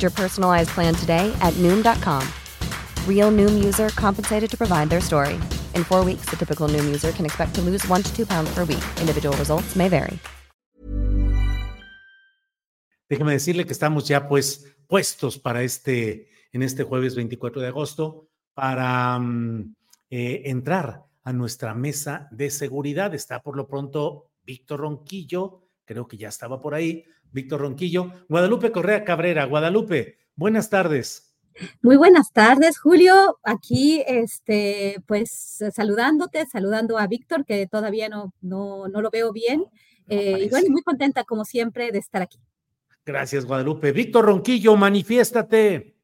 Your personalized plan today at Noom.com. Real Noom user compensated to provide their story. In four weeks, the typical Noom user can expect to lose one to two pounds per week. Individual results may vary. Déjeme decirle que estamos ya pues puestos para este, en este jueves 24 de agosto, para um, eh, entrar a nuestra mesa de seguridad. Está por lo pronto Víctor Ronquillo, creo que ya estaba por ahí. Víctor Ronquillo. Guadalupe Correa Cabrera. Guadalupe, buenas tardes. Muy buenas tardes, Julio. Aquí, este, pues saludándote, saludando a Víctor, que todavía no, no, no lo veo bien. Eh, y bueno, muy contenta, como siempre, de estar aquí. Gracias, Guadalupe. Víctor Ronquillo, manifiéstate.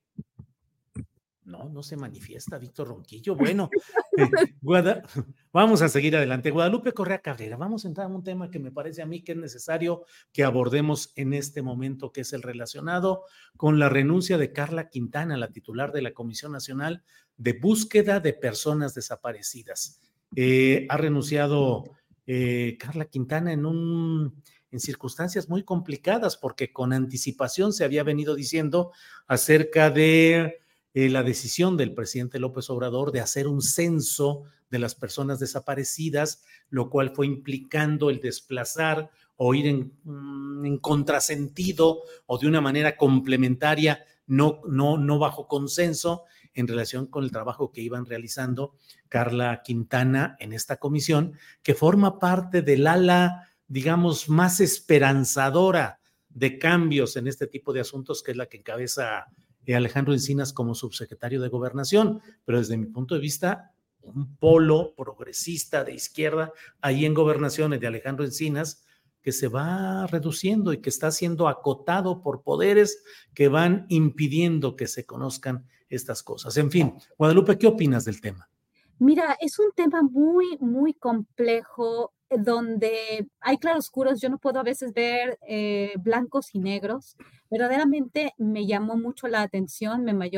No, no se manifiesta Víctor Ronquillo. Bueno, eh, vamos a seguir adelante. Guadalupe Correa Cabrera, vamos a entrar en un tema que me parece a mí que es necesario que abordemos en este momento, que es el relacionado con la renuncia de Carla Quintana, la titular de la Comisión Nacional de Búsqueda de Personas Desaparecidas. Eh, ha renunciado eh, Carla Quintana en un en circunstancias muy complicadas, porque con anticipación se había venido diciendo acerca de eh, la decisión del presidente López Obrador de hacer un censo de las personas desaparecidas, lo cual fue implicando el desplazar o ir en, mm, en contrasentido o de una manera complementaria, no, no, no bajo consenso en relación con el trabajo que iban realizando Carla Quintana en esta comisión, que forma parte del ala digamos, más esperanzadora de cambios en este tipo de asuntos, que es la que encabeza Alejandro Encinas como subsecretario de Gobernación, pero desde mi punto de vista, un polo progresista de izquierda ahí en gobernaciones de Alejandro Encinas, que se va reduciendo y que está siendo acotado por poderes que van impidiendo que se conozcan estas cosas. En fin, Guadalupe, ¿qué opinas del tema? Mira, es un tema muy, muy complejo donde hay claroscuros, yo no puedo a veces ver eh, blancos y negros. Verdaderamente me llamó mucho la atención, me,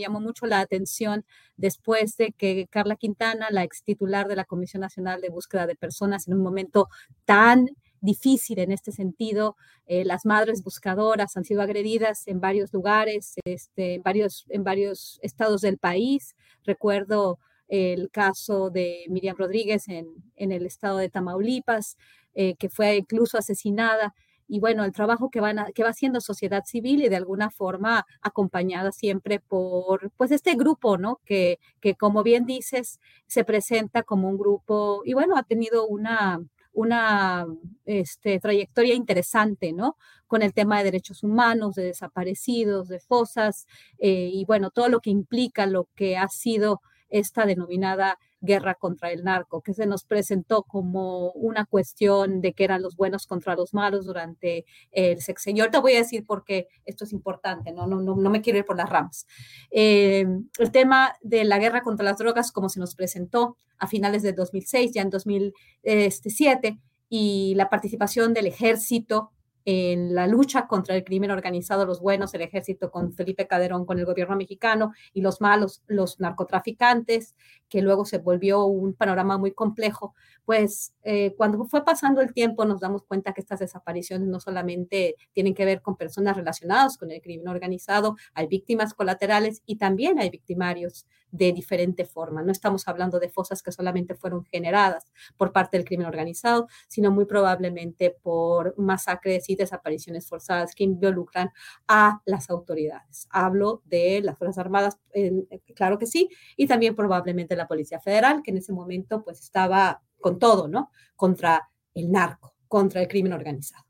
llamó mucho la atención después de que Carla Quintana, la ex titular de la Comisión Nacional de Búsqueda de Personas, en un momento tan difícil en este sentido. Eh, las madres buscadoras han sido agredidas en varios lugares, este, en, varios, en varios estados del país. Recuerdo el caso de Miriam Rodríguez en, el estado de Tamaulipas, eh, que fue incluso asesinada. Y bueno, el trabajo que, van que va haciendo sociedad civil y de alguna forma acompañada siempre por pues este grupo, ¿no? Que, que como bien dices, se presenta como un grupo y bueno, ha tenido una, una este, trayectoria interesante, ¿no? Con el tema de derechos humanos, de desaparecidos, de fosas, eh, y bueno, todo lo que implica lo que ha sido esta denominada guerra contra el narco, que se nos presentó como una cuestión de que eran los buenos contra los malos durante el sexenio. Ahorita voy a decir por qué esto es importante, no, no, no, me quiero ir por las ramas. Eh, el tema de la guerra contra las drogas, como se nos presentó a finales de 2006, ya en 2007, y la participación del ejército en la lucha contra el crimen organizado, los buenos, el ejército con Felipe Caderón, con el gobierno mexicano, y los malos, los narcotraficantes, que luego se volvió un panorama muy complejo, pues eh, cuando fue pasando el tiempo nos damos cuenta que estas desapariciones no solamente tienen que ver con personas relacionadas con el crimen organizado, hay víctimas colaterales y también hay victimarios de diferente forma. No estamos hablando de fosas que solamente fueron generadas por parte del crimen organizado, sino muy probablemente por masacres y desapariciones forzadas que involucran a las autoridades. Hablo de las Fuerzas Armadas, claro que sí, y también probablemente la Policía Federal, que en ese momento pues estaba con todo, ¿no? Contra el narco, contra el crimen organizado.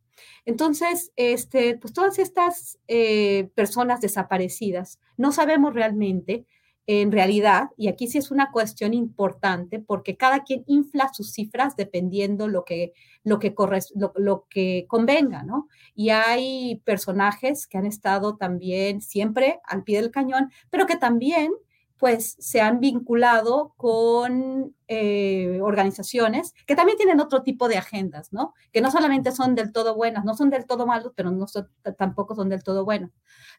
Entonces, este, pues todas estas eh, personas desaparecidas, no sabemos realmente, en realidad, y aquí sí es una cuestión importante, porque cada quien infla sus cifras dependiendo lo que, lo que, lo, lo que convenga, ¿no? Y hay personajes que han estado también siempre al pie del cañón, pero que también pues se han vinculado con eh, organizaciones que también tienen otro tipo de agendas, ¿no? Que no solamente son del todo buenas, no son del todo malos, pero no tampoco son del todo buenas.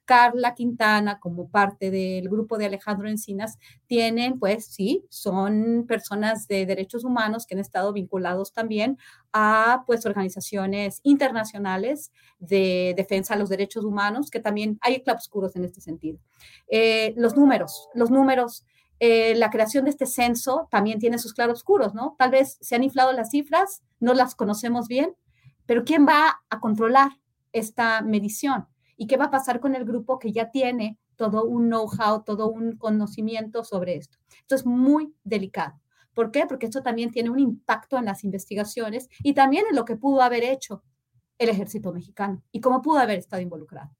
Carla Quintana, como parte del grupo de Alejandro Encinas, tienen, pues sí, son personas de derechos humanos que han estado vinculados también a, pues, organizaciones internacionales de defensa de los derechos humanos, que también hay claroscuros en este sentido. Eh, los números, los números eh, la creación de este censo también tiene sus claroscuros, ¿no? Tal vez se han inflado las cifras, no las conocemos bien, pero ¿quién va a controlar esta medición? ¿Y qué va a pasar con el grupo que ya tiene todo un know-how, todo un conocimiento sobre esto? Esto es muy delicado. ¿Por qué? Porque esto también tiene un impacto en las investigaciones y también en lo que pudo haber hecho el ejército mexicano y cómo pudo haber estado involucrado.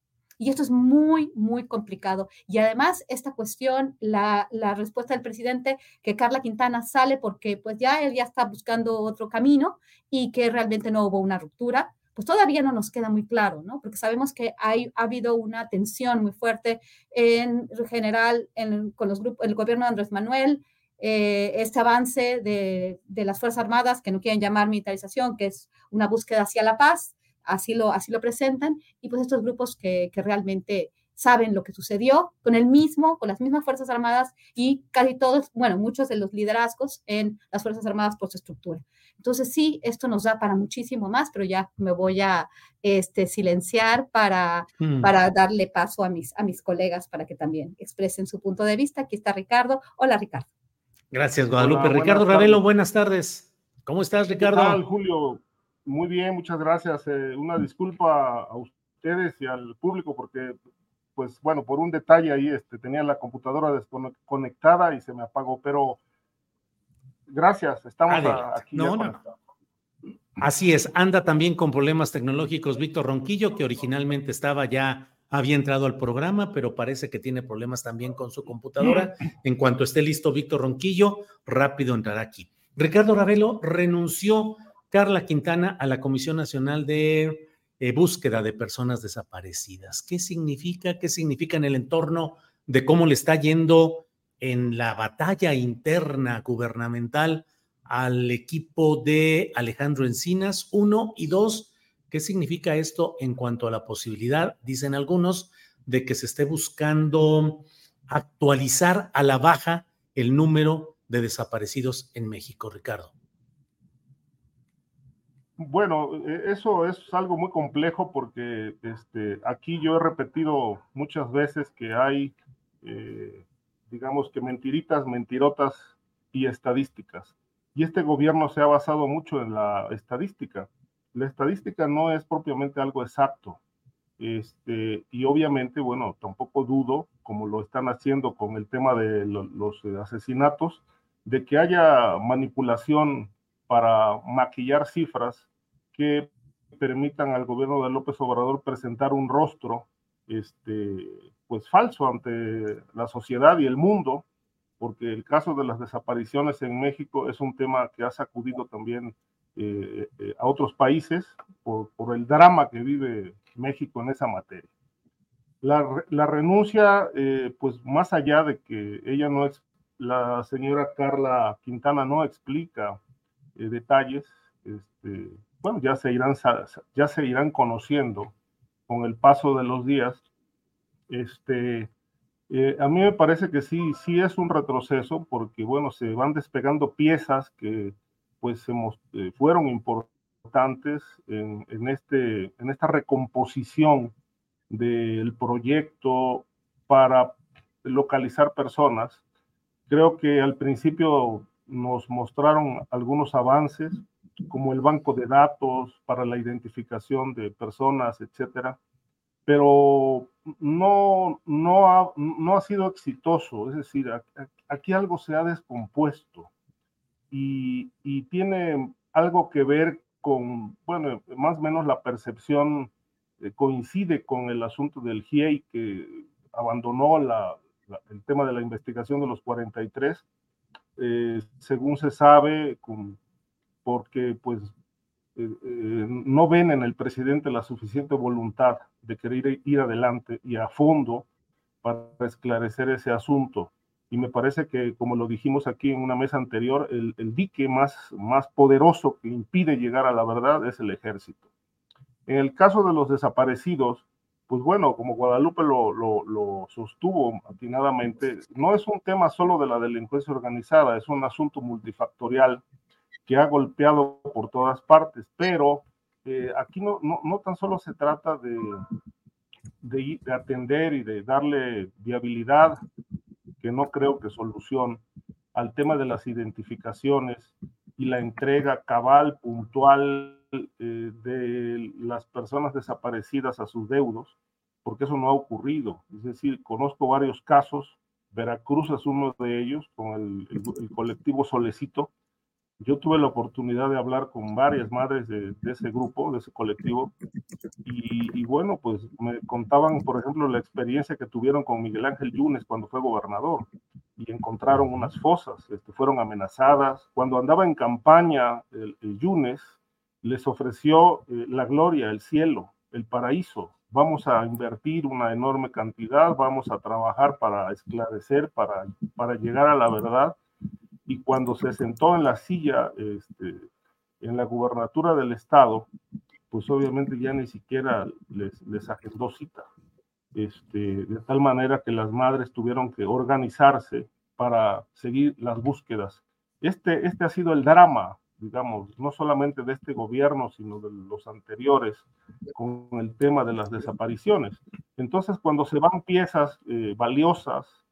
Y esto es muy, muy complicado. Y además, esta cuestión, la, la, respuesta del presidente, que Carla Quintana sale porque pues ya él ya está buscando otro camino y que realmente no hubo una ruptura, pues todavía no nos queda muy claro, ¿no? Porque sabemos que hay, ha habido una tensión muy fuerte en general en, con los grupos, el gobierno de Andrés Manuel, eh, este avance de, de las Fuerzas Armadas, que no quieren llamar militarización, que es una búsqueda hacia la paz, así lo, así lo presentan, y pues estos grupos que, que realmente saben lo que sucedió con el mismo, con las mismas Fuerzas Armadas y casi todos, bueno, muchos de los liderazgos en las Fuerzas Armadas por su estructura. Entonces sí, esto nos da para muchísimo más, pero ya me voy a este, silenciar para, mm. para darle paso a mis, a mis colegas para que también expresen su punto de vista. Aquí está Ricardo. Hola, Ricardo. Gracias, Guadalupe. Ricardo Ravelo, buenas tardes. ¿Cómo estás, Ricardo? Julio? Muy bien, muchas gracias. Eh, una disculpa a ustedes y al público porque, pues bueno, por un detalle ahí este, tenía la computadora desconectada y se me apagó, pero gracias, estamos aquí. No, no. Así es, anda también con problemas tecnológicos Víctor Ronquillo, que originalmente estaba ya, había entrado al programa, pero parece que tiene problemas también con su computadora. En cuanto esté listo Víctor Ronquillo, rápido entrará aquí. Ricardo Ravelo renunció Carla Quintana a la Comisión Nacional de eh, Búsqueda de Personas Desaparecidas. ¿Qué significa? ¿Qué significa en el entorno de cómo le está yendo en la batalla interna gubernamental al equipo de Alejandro Encinas? Uno y dos, ¿qué significa esto en cuanto a la posibilidad, dicen algunos, de que se esté buscando actualizar a la baja el número de desaparecidos en México, Ricardo? Bueno, e, eso es algo muy complejo porque este, aquí yo he repetido muchas veces que hay, eh, digamos que mentiritas, mentirotas y estadísticas. Y este gobierno se ha basado mucho en la estadística. La estadística no es propiamente algo exacto. Este, y obviamente, bueno, tampoco dudo, como lo están haciendo con el tema de los asesinatos, de que haya manipulación para maquillar cifras que permitan al gobierno de López Obrador presentar un rostro este, pues falso ante la sociedad y el mundo, porque el caso de las desapariciones en México es un tema que ha sacudido también eh, eh, a otros países por, el drama que vive México en esa materia. La, la renuncia, eh, pues más allá de que ella no es, la señora Carla Quintana no explica detalles, este, bueno, ya se irán, ya se irán conociendo con el paso de los días. Este, Eh, a mí me parece que sí, sí es un retroceso porque, bueno, se van despegando piezas que pues eh, fueron importantes en, este, en esta recomposición del proyecto para localizar personas. Creo que al principio nos mostraron algunos avances, como el banco de datos para la identificación de personas, etcétera, pero no, no, ha, no ha sido exitoso. Es decir, aquí algo se ha descompuesto y, y tiene algo que ver con, bueno, más o menos la percepción eh, coincide con el asunto del GIEI que abandonó la, el tema de la investigación de los 43, eh, según se sabe, con, porque pues eh, eh, no ven en el presidente la suficiente voluntad de querer ir adelante y a fondo para esclarecer ese asunto. Y me parece que, como lo dijimos aquí en una mesa anterior, el, dique más, más poderoso que impide llegar a la verdad es el ejército. En el caso de los desaparecidos, pues bueno, como Guadalupe lo, lo, lo, sostuvo atinadamente, no es un tema solo de la delincuencia organizada, es un asunto multifactorial que ha golpeado por todas partes, pero eh, aquí no, no, no, tan solo se trata de, de, de, atender y de darle viabilidad, que no creo que solución, al tema de las identificaciones y la entrega cabal, puntual eh, de las personas desaparecidas a sus deudos, porque eso no ha ocurrido. Es decir, conozco varios casos, Veracruz es uno de ellos, con el, el, el colectivo Solecito, yo tuve la oportunidad de hablar con varias madres de, ese grupo, de ese colectivo, y, bueno, pues me contaban, por ejemplo, la experiencia que tuvieron con Miguel Ángel Yunes cuando fue gobernador, y encontraron unas fosas, este, fueron amenazadas. Cuando andaba en campaña el Yunes, les ofreció eh, la gloria, el cielo, el paraíso. Vamos a invertir una enorme cantidad, vamos a trabajar para esclarecer, para, para llegar a la verdad y cuando se sentó en la silla este, en la gubernatura del estado, pues obviamente ya ni siquiera les, les agendó cita. Este, de tal manera que las madres tuvieron que organizarse para seguir las búsquedas. Este, este ha sido el drama, digamos, no solamente de este gobierno, sino de los anteriores, con el tema de las desapariciones. Entonces, cuando se van piezas eh, valiosas,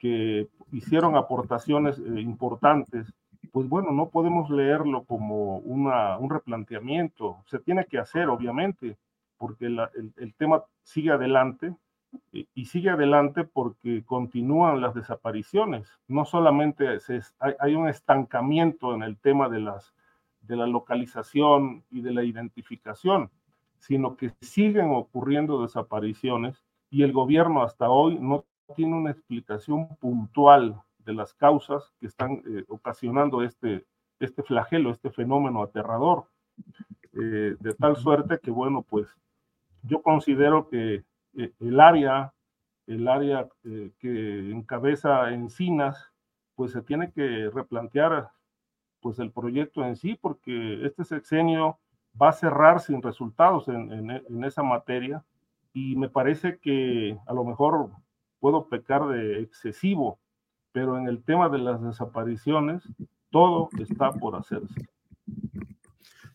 que hicieron aportaciones eh, importantes, pues bueno, no podemos leerlo como una, un replanteamiento. Se tiene que hacer, obviamente, porque el, el, tema sigue adelante y sigue adelante porque continúan las desapariciones. No solamente hay, hay, un estancamiento en el tema de, las, de la localización y de la identificación, sino que siguen ocurriendo desapariciones y el gobierno hasta hoy no tiene una explicación puntual de las causas que están eh, ocasionando este, este flagelo, este fenómeno aterrador. Eh, de tal suerte que, bueno, pues yo considero que eh, el área, el área eh, que encabeza Encinas, pues se tiene que replantear pues el proyecto en sí, porque este sexenio va a cerrar sin resultados en, en, en esa materia y me parece que a lo mejor puedo pecar de excesivo, pero en el tema de las desapariciones, todo está por hacerse.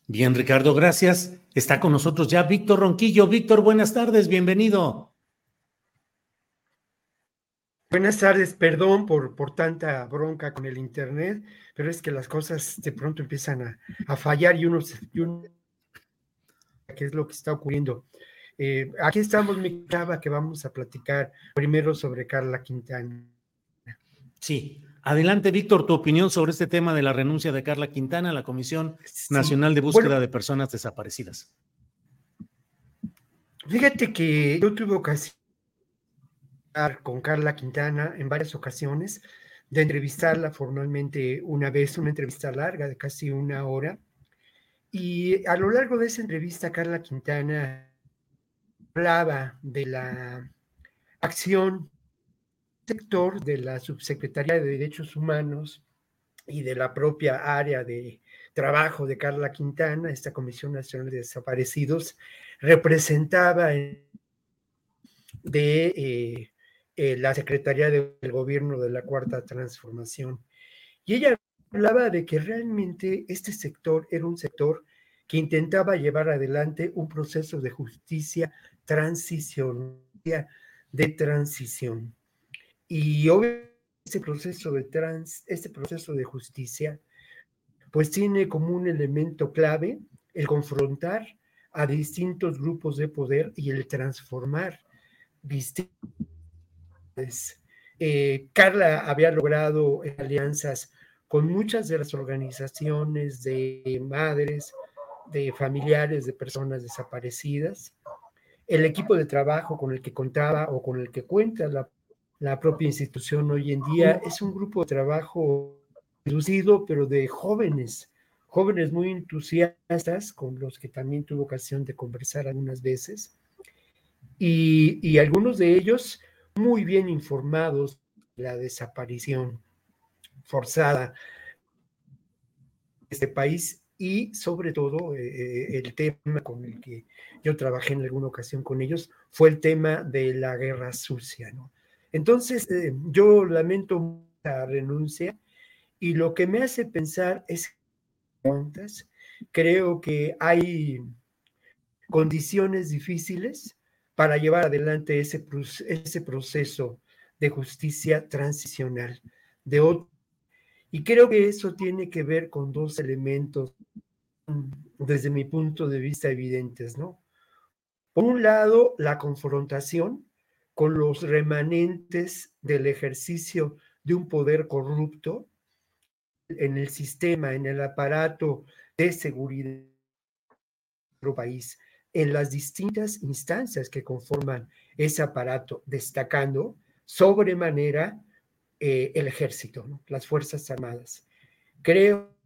Bien, Ricardo, gracias. Está con nosotros ya Víctor Ronquillo. Víctor, buenas tardes, bienvenido. Buenas tardes, perdón por, por tanta bronca con el Internet, pero es que las cosas de pronto empiezan a, a fallar y uno, y uno, ¿qué es lo que está ocurriendo? Eh, aquí estamos, mi chava, que vamos a platicar primero sobre Carla Quintana. Sí, adelante, Víctor, tu opinión sobre este tema de la renuncia de Carla Quintana a la Comisión sí. Nacional de Búsqueda bueno, de Personas Desaparecidas. Fíjate que yo tuve ocasión con Carla Quintana en varias ocasiones de entrevistarla formalmente una vez, una entrevista larga de casi una hora. Y a lo largo de esa entrevista, Carla Quintana hablaba de la acción sector de la Subsecretaría de Derechos Humanos y de la propia área de trabajo de Carla Quintana, esta Comisión Nacional de Desaparecidos, representaba de eh, eh, la Secretaría del Gobierno de la Cuarta Transformación. Y ella hablaba de que realmente este sector era un sector que intentaba llevar adelante un proceso de justicia transición, de transición. Y obviamente este proceso de trans, este proceso de justicia, pues tiene como un elemento clave el confrontar a distintos grupos de poder y el transformar distintas. Eh, Carla había logrado alianzas con muchas de las organizaciones de madres, de familiares de personas desaparecidas. El equipo de trabajo con el que contaba o con el que cuenta la, propia institución hoy en día es un grupo de trabajo reducido, pero de jóvenes, jóvenes muy entusiastas, con los que también tuve ocasión de conversar algunas veces, y, y algunos de ellos muy bien informados de la desaparición forzada de este país y sobre todo eh, eh, el tema con el que yo trabajé en alguna ocasión con ellos fue el tema de la guerra sucia. ¿no? Entonces, eh, yo lamento la renuncia y lo que me hace pensar es creo que hay condiciones difíciles para llevar adelante ese, ese proceso de justicia transicional, de y creo que eso tiene que ver con dos elementos, desde mi punto de vista, evidentes, ¿no? Por un lado, la confrontación con los remanentes del ejercicio de un poder corrupto en el sistema, en el aparato de seguridad de nuestro país, en las distintas instancias que conforman ese aparato, destacando sobremanera eh, el ejército, las Fuerzas Armadas. Creo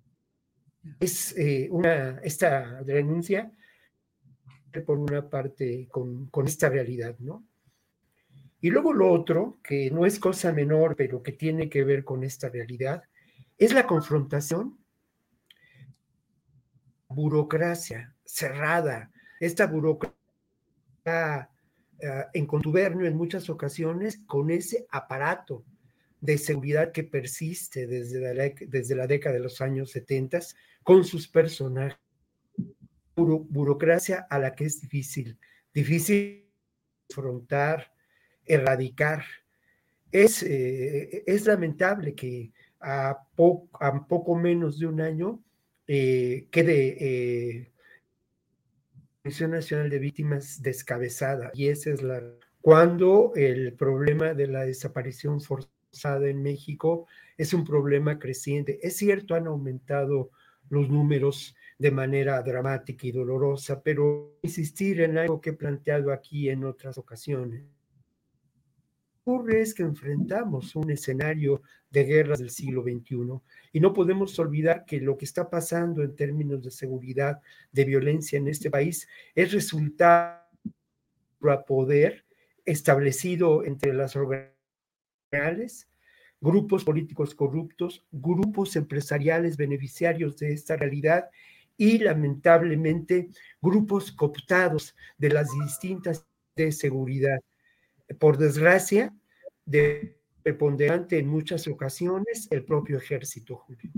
es eh, una, esta denuncia por una parte con, con, esta realidad, ¿no? Y luego lo otro, que no es cosa menor, pero que tiene que ver con esta realidad, es la confrontación. Burocracia cerrada, esta burocracia uh, en contubernio en muchas ocasiones con ese aparato de seguridad que persiste desde la, desde la década de los años 70 con sus personajes. burocracia a la que es difícil, difícil afrontar, erradicar. Es, eh, es lamentable que a, a, poco menos de un año eh, quede eh, la Comisión Nacional de Víctimas descabezada y esa es la cuando el problema de la desaparición forzada en México es un problema creciente. Es cierto, han aumentado los números de manera dramática y dolorosa, pero insistir en algo que he planteado aquí en otras ocasiones. Ocurre es que enfrentamos un escenario de guerras del siglo XXI y no podemos olvidar que lo que está pasando en términos de seguridad, de violencia en este país, es resultado a poder establecido entre las organizaciones grupos políticos corruptos, grupos empresariales beneficiarios de esta realidad y lamentablemente grupos cooptados de las distintas de seguridad. Por desgracia, de preponderante en muchas ocasiones el propio ejército, Julio.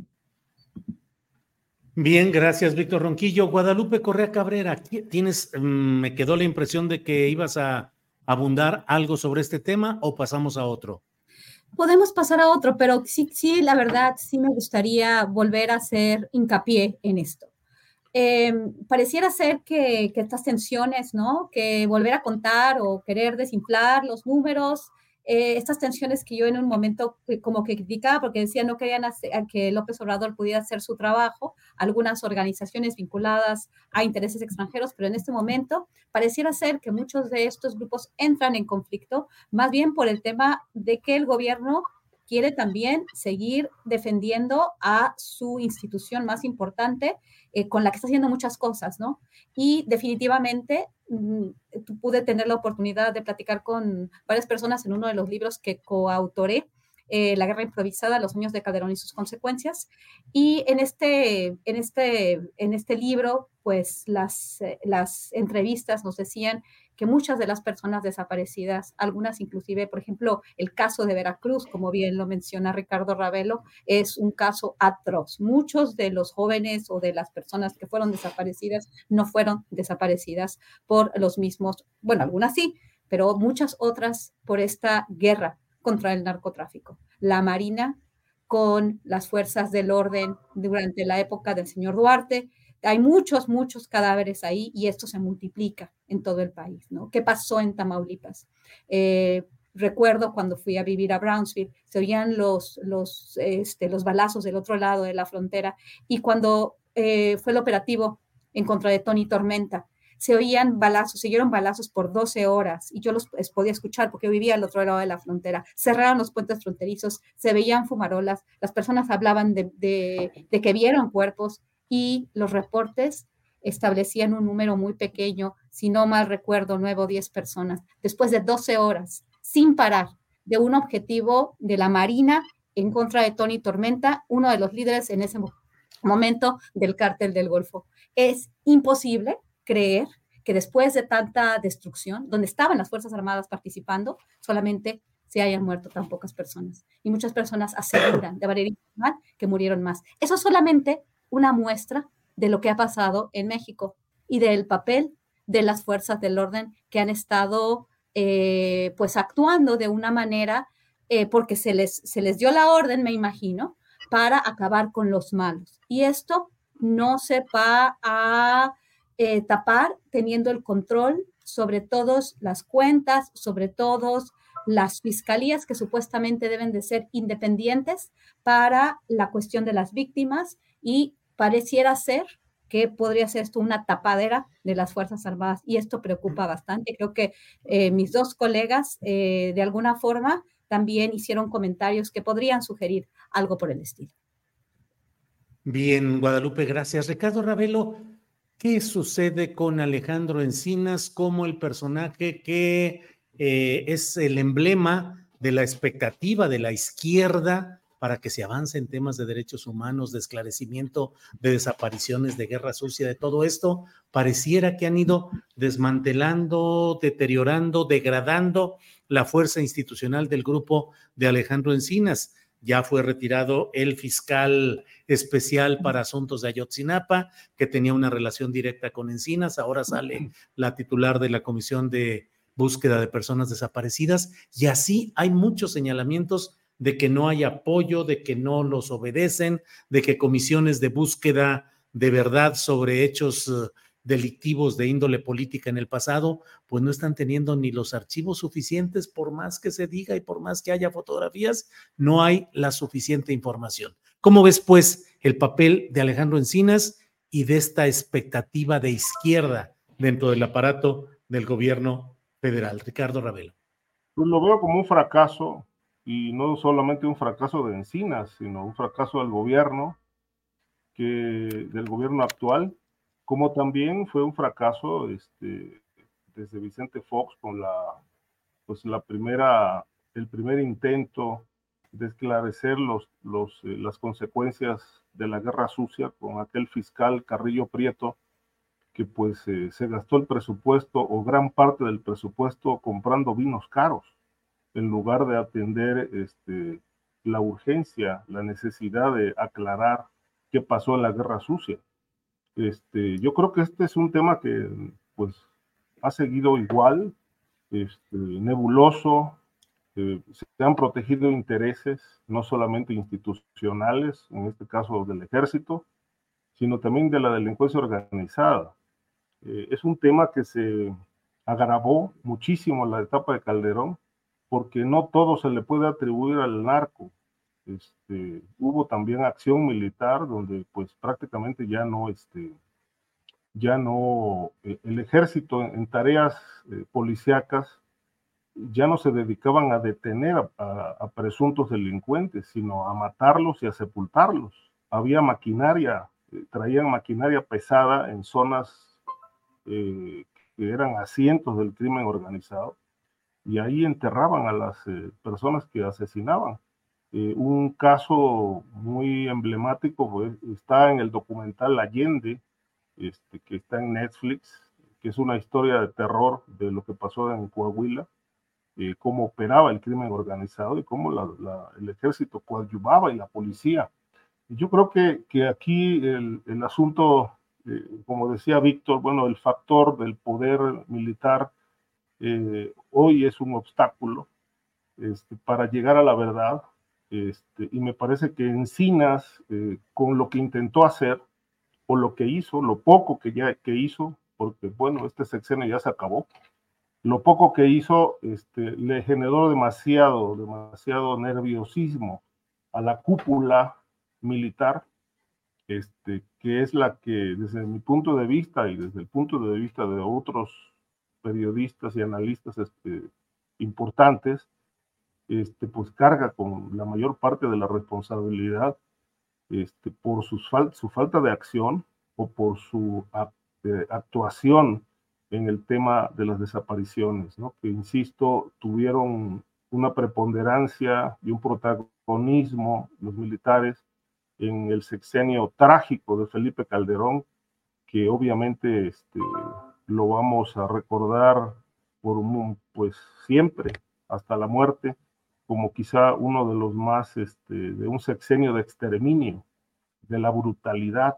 Bien, gracias, Víctor Ronquillo. Guadalupe Correa Cabrera, tienes, mm, me quedó la impresión de que ibas a abundar algo sobre este tema o pasamos a otro podemos pasar a otro, pero sí, sí, la verdad, sí me gustaría volver a hacer hincapié en esto. Em, pareciera ser que, que, estas tensiones, ¿no? Que volver a contar o querer desinflar los números, eh, estas tensiones que yo en un momento como que criticaba porque decía no querían hacer, que López Obrador pudiera hacer su trabajo, algunas organizaciones vinculadas a intereses extranjeros, pero en este momento pareciera ser que muchos de estos grupos entran en conflicto, más bien por el tema de que el gobierno quiere también seguir defendiendo a su institución más importante, eh, con la que está haciendo muchas cosas, ¿no? Y definitivamente pude tener la oportunidad de platicar con varias personas en uno de los libros que coautoré, eh, La guerra improvisada, los años de Calderón y sus consecuencias. Y en este, en este, en este libro, pues las, eh, las entrevistas nos decían que muchas de las personas desaparecidas, algunas inclusive, por ejemplo, el caso de Veracruz, como bien lo menciona Ricardo Ravelo, es un caso atroz. Muchos de los jóvenes o de las personas que fueron desaparecidas no fueron desaparecidas por los mismos, bueno, algunas sí, pero muchas otras por esta guerra contra el narcotráfico. La Marina con las fuerzas del orden durante la época del señor Duarte. Hay muchos, muchos cadáveres ahí y esto se multiplica en todo el país, ¿no? ¿Qué pasó en Tamaulipas? Eh, recuerdo cuando fui a vivir a Brownsville, se oían los, los, este, los balazos del otro lado de la frontera y cuando eh, fue el operativo en contra de Tony Tormenta, se oían balazos, siguieron balazos por 12 horas y yo los podía escuchar porque vivía al otro lado de la frontera. Cerraron los puentes fronterizos, se veían fumarolas, las personas hablaban de, de que vieron cuerpos y los reportes establecían un número muy pequeño, si no mal recuerdo, 9 o 10 personas, después de 12 horas, sin parar, de un objetivo de la Marina en contra de Tony Tormenta, uno de los líderes en ese momento del cártel del Golfo. Es imposible creer que después de tanta destrucción, donde estaban las Fuerzas Armadas participando, solamente se hayan muerto tan pocas personas. Y muchas personas aseguran de manera informal que murieron más. Eso es solamente una muestra de lo que ha pasado en México y del papel de las fuerzas del orden que han estado eh, pues actuando de una manera eh, porque se les, se les dio la orden, me imagino, para acabar con los malos. Y esto no se va a eh, tapar teniendo el control sobre todas las cuentas, sobre todas las fiscalías que supuestamente deben de ser independientes para la cuestión de las víctimas y pareciera ser que podría ser esto una tapadera de las Fuerzas Armadas y esto preocupa bastante. Creo que eh, mis dos colegas eh, de alguna forma también hicieron comentarios que podrían sugerir algo por el estilo. Bien, Guadalupe, gracias. Ricardo Ravelo, ¿Qué sucede con Alejandro Encinas como el personaje que eh, es el emblema de la expectativa de la izquierda para que se avance en temas de derechos humanos, de esclarecimiento de desapariciones, de guerra sucia, de todo esto? Pareciera que han ido desmantelando, deteriorando, degradando la fuerza institucional del grupo de Alejandro Encinas. Ya fue retirado el fiscal especial para asuntos de Ayotzinapa, que tenía una relación directa con Encinas, ahora sale la titular de la Comisión de Búsqueda de Personas Desaparecidas, y así hay muchos señalamientos de que no hay apoyo, de que no los obedecen, de que comisiones de búsqueda de verdad sobre hechos eh, delictivos de índole política en el pasado, pues no están teniendo ni los archivos suficientes, por más que se diga y por más que haya fotografías, no hay la suficiente información. ¿Cómo ves, pues, el papel de Alejandro Encinas y de esta expectativa de izquierda dentro del aparato del gobierno federal? Ricardo Ravelo. Pues lo veo como un fracaso y no solamente un fracaso de Encinas, sino un fracaso del gobierno, que, del gobierno actual, como también fue un fracaso este, desde Vicente Fox con la, pues la primera, el primer intento de esclarecer los, los, eh, las consecuencias de la guerra sucia con aquel fiscal Carrillo Prieto, que pues eh, se gastó el presupuesto o gran parte del presupuesto comprando vinos caros, en lugar de atender este, la urgencia, la necesidad de aclarar qué pasó en la guerra sucia. Este, yo creo que este es un tema que pues ha seguido igual, este, nebuloso, eh, se han protegido intereses no solamente institucionales, en este caso del ejército, sino también de la delincuencia organizada. Eh, es un tema que se agravó muchísimo en la etapa de Calderón, porque no todo se le puede atribuir al narco. Este, hubo también acción militar donde pues prácticamente ya no, este, ya no, eh, el ejército en, tareas eh, policíacas ya no se dedicaban a detener a, presuntos delincuentes, sino a matarlos y a sepultarlos. Había maquinaria, eh, traían maquinaria pesada en zonas que eran asientos del crimen organizado y ahí enterraban a las personas que asesinaban. Eh, un caso muy emblemático pues, está en el documental Allende, este, que está en Netflix, que es una historia de terror de lo que pasó en Coahuila, eh, cómo operaba el crimen organizado y cómo el ejército coadyuvaba y la policía. Yo creo que, que aquí el, el asunto, eh, como decía Víctor, bueno, el factor del poder militar eh, hoy es un obstáculo este, para llegar a la verdad. Este, y me parece que Encinas, con lo que intentó hacer, o lo que hizo, lo poco que ya que hizo, porque bueno, este sexenio ya se acabó, lo poco que hizo este, le generó demasiado, demasiado nerviosismo a la cúpula militar, que es la que desde mi punto de vista y desde el punto de vista de otros periodistas y analistas este, importantes, este, pues carga con la mayor parte de la responsabilidad este, por sus su falta de acción o por su eh, actuación en el tema de las desapariciones, ¿no? que, insisto, tuvieron una preponderancia y un protagonismo los militares en el sexenio trágico de Felipe Calderón, que obviamente este, lo vamos a recordar por pues siempre, hasta la muerte, como quizá uno de los más, este, de un sexenio de exterminio, de la brutalidad,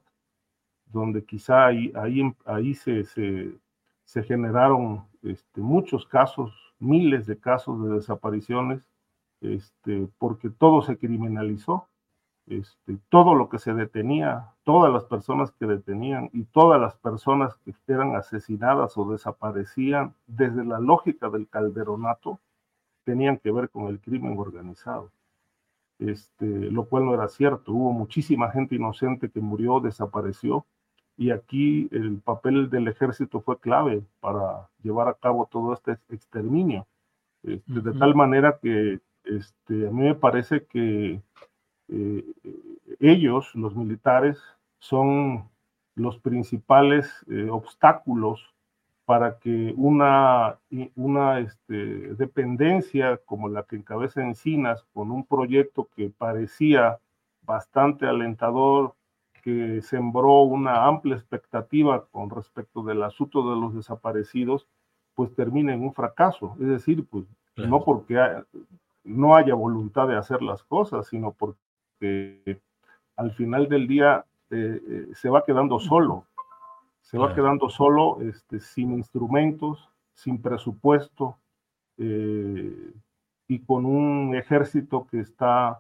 donde quizá ahí, ahí, ahí se, se, se generaron este, muchos casos, miles de casos de desapariciones, este, porque todo se criminalizó. Este, todo lo que se detenía, todas las personas que detenían y todas las personas que eran asesinadas o desaparecían desde la lógica del calderonato, tenían que ver con el crimen organizado. Este, lo cual no era cierto. Hubo muchísima gente inocente que murió, desapareció, y aquí el papel del ejército fue clave para llevar a cabo todo este exterminio. Este, de tal manera que este, a mí me parece que eh, ellos, los militares, son los principales eh, obstáculos para que una, una este, dependencia como la que encabeza Encinas, con un proyecto que parecía bastante alentador, que sembró una amplia expectativa con respecto del asunto de los desaparecidos, pues termina en un fracaso. Es decir, pues no porque no haya voluntad de hacer las cosas, sino porque al final del día eh, eh, se va quedando solo, se va quedando solo, este, sin instrumentos, sin presupuesto eh, y con un ejército que está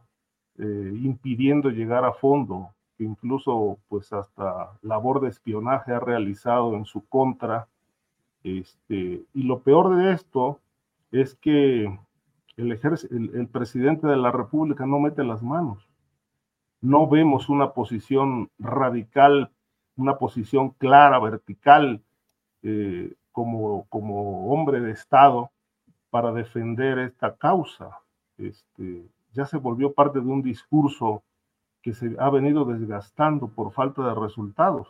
impidiendo llegar a fondo que incluso pues hasta labor de espionaje ha realizado en su contra. Este, y lo peor de esto es que el, el, el presidente de la República no mete las manos. No vemos una posición radical, una posición clara, vertical, eh, como, como hombre de Estado para defender esta causa. Este, ya se volvió parte de un discurso que se ha venido desgastando por falta de resultados.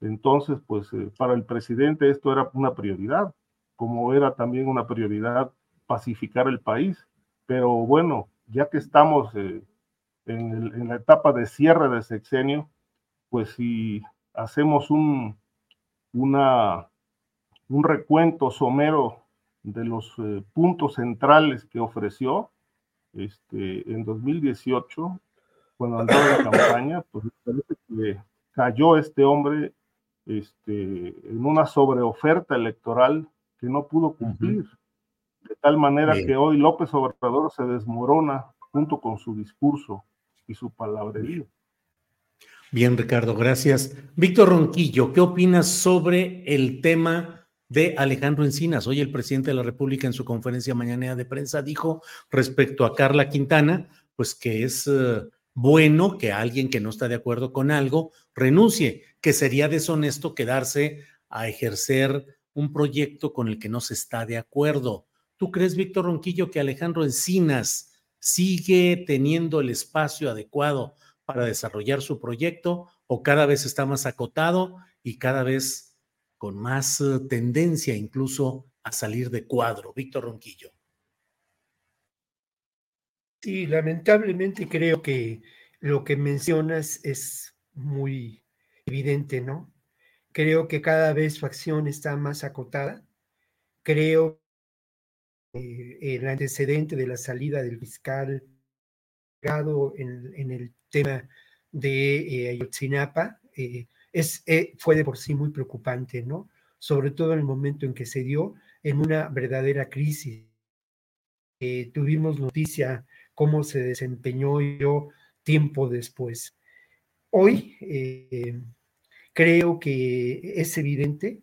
Entonces, pues eh, para el presidente esto era una prioridad, como era también una prioridad pacificar el país. Pero bueno, ya que estamos eh, en, la etapa de cierre de sexenio, pues si hacemos un, una, un recuento somero de los eh, puntos centrales que ofreció este, en 2018, cuando andaba en campaña, pues parece que cayó este hombre este, en una sobreoferta electoral que no pudo cumplir. De tal manera que hoy López Obrador se desmorona junto con su discurso y su palabrería. Bien, Ricardo, gracias. Víctor Ronquillo, ¿qué opinas sobre el tema de Alejandro Encinas? Hoy el presidente de la República en su conferencia mañanera de prensa dijo respecto a Carla Quintana, pues que es eh, bueno que alguien que no está de acuerdo con algo renuncie, que sería deshonesto quedarse a ejercer un proyecto con el que no se está de acuerdo. ¿Tú crees, Víctor Ronquillo, que Alejandro Encinas sigue teniendo el espacio adecuado para desarrollar su proyecto o cada vez está más acotado y cada vez con más eh, tendencia incluso a salir de cuadro? Víctor Ronquillo. Sí, lamentablemente creo que lo que mencionas es muy evidente, ¿no? Creo que cada vez su acción está más acotada. Creo que el antecedente de la salida del fiscal en, en el tema de eh, Ayotzinapa eh, eh, fue de por sí muy preocupante, ¿no? Sobre todo en el momento en que se dio en una verdadera crisis. tuvimos noticia cómo se desempeñó yo tiempo después. Hoy creo que es evidente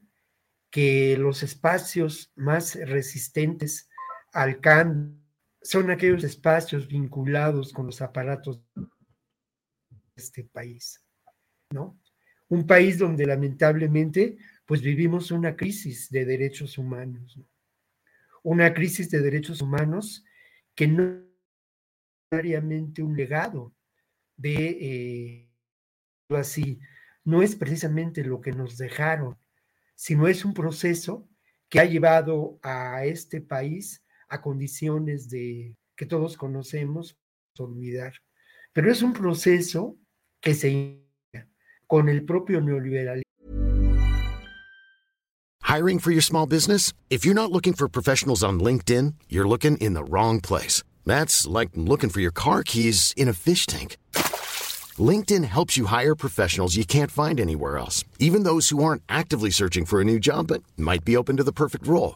que los espacios más resistentes al cambio son aquellos espacios vinculados con los aparatos de este país, ¿no? Un país donde lamentablemente pues vivimos una crisis de derechos humanos, ¿no? una crisis de derechos humanos que no es necesariamente un legado de, eh, así, no es precisamente lo que nos dejaron, sino es un proceso que ha llevado a este país a condiciones de que todos conocemos, olvidar. Pero es un proceso que se inicia con el propio neoliberalismo. Hiring for your small business? If you're not looking for professionals on LinkedIn, you're looking in the wrong place. That's like looking for your car keys in a fish tank. LinkedIn helps you hire professionals you can't find anywhere else, even those who aren't actively searching for a new job but might be open to the perfect role.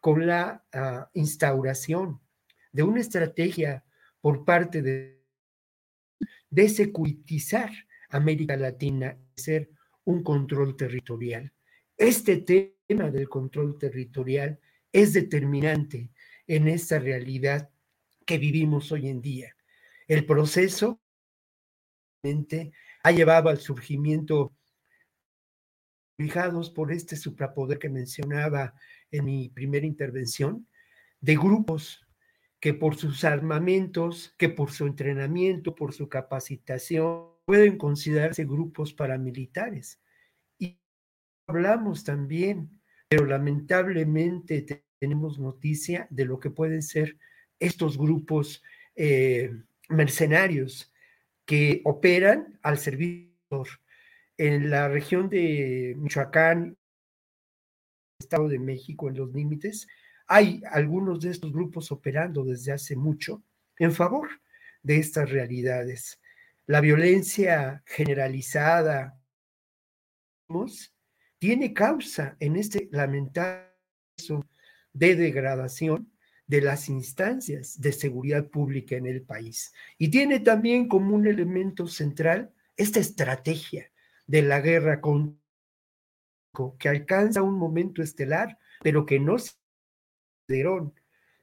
con la uh, instauración de una estrategia por parte de, de América Latina, ser un control territorial. Este tema del control territorial es determinante en esta realidad que vivimos hoy en día. El proceso ha llevado al surgimiento fijados por este suprapoder que mencionaba en mi primera intervención, de grupos que por sus armamentos, que por su entrenamiento, por su capacitación, pueden considerarse grupos paramilitares. Y hablamos también, pero lamentablemente tenemos noticia de lo que pueden ser estos grupos eh, mercenarios que operan al servicio en la región de Michoacán Estado de México en los límites, hay algunos de estos grupos operando desde hace mucho en favor de estas realidades. La violencia generalizada tiene causa en este lamentable de degradación de las instancias de seguridad pública en el país. Y tiene también como un elemento central esta estrategia de la guerra que alcanza un momento estelar, pero que no se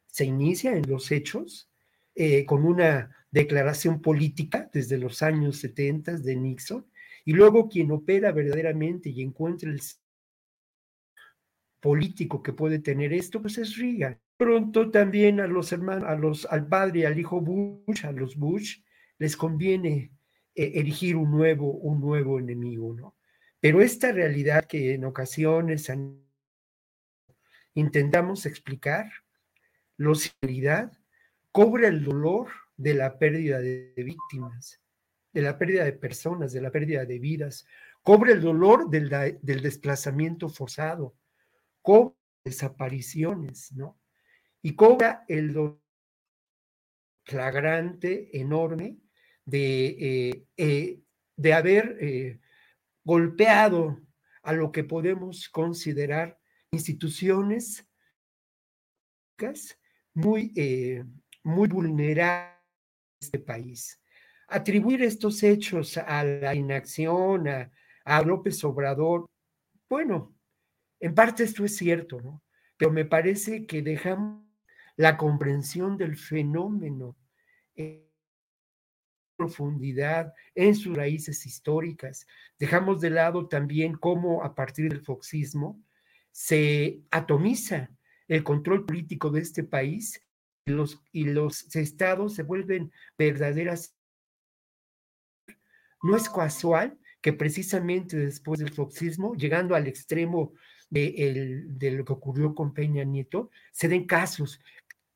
se inicia en los hechos eh, con una declaración política desde los años 70 de Nixon, y luego quien opera verdaderamente y encuentra el político que puede tener esto, pues es Reagan. Pronto también a los hermanos, a los, al padre y al hijo Bush, a los Bush, les conviene eh, erigir un nuevo, un nuevo enemigo, ¿no? Pero esta realidad que en ocasiones intentamos explicar, la realidad cobra el dolor de la pérdida de, víctimas, de la pérdida de personas, de la pérdida de vidas, cobra el dolor del, del desplazamiento forzado, cobra desapariciones, ¿no? Y cobra el dolor flagrante, enorme, de, eh, eh, de haber eh, golpeado a lo que podemos considerar instituciones muy, eh, muy vulnerables en este país. atribuir estos hechos a la inacción, a, a López Obrador, bueno, en parte esto es cierto, ¿no? Pero me parece que dejamos la comprensión del fenómeno en profundidad, en sus raíces históricas. Dejamos de lado también cómo a partir del foxismo se atomiza el control político de este país y los, y los estados se vuelven verdaderas. No es casual que precisamente después del foxismo, llegando al extremo de, de lo que ocurrió con Peña Nieto, se den casos